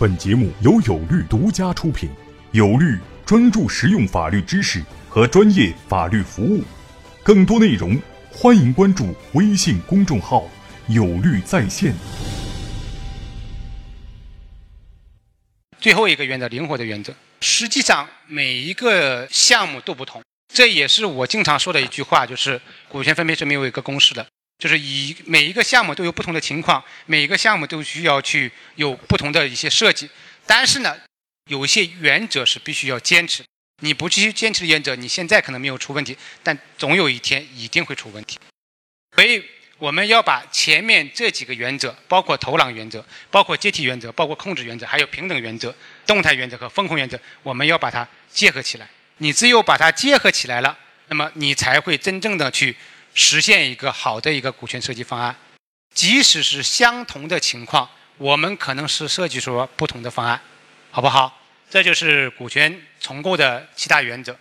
本节目由有律独家出品，有律专注实用法律知识和专业法律服务。更多内容，欢迎关注微信公众号“有律在线”。最后一个原则，灵活的原则。实际上，每一个项目都不同，这也是我经常说的一句话，就是股权分配是没有一个公式的。就是以每一个项目都有不同的情况，每一个项目都需要去有不同的一些设计。但是呢，有一些原则是必须要坚持。你不继续坚持的原则，你现在可能没有出问题，但总有一天一定会出问题。所以我们要把前面这几个原则，包括投篮原则、包括阶梯原则、包括控制原则，还有平等原则、动态原则和风控原则，我们要把它结合起来。你只有把它结合起来了，那么你才会真正的去。实现一个好的一个股权设计方案，即使是相同的情况，我们可能是设计出不同的方案，好不好？这就是股权重构的七大原则。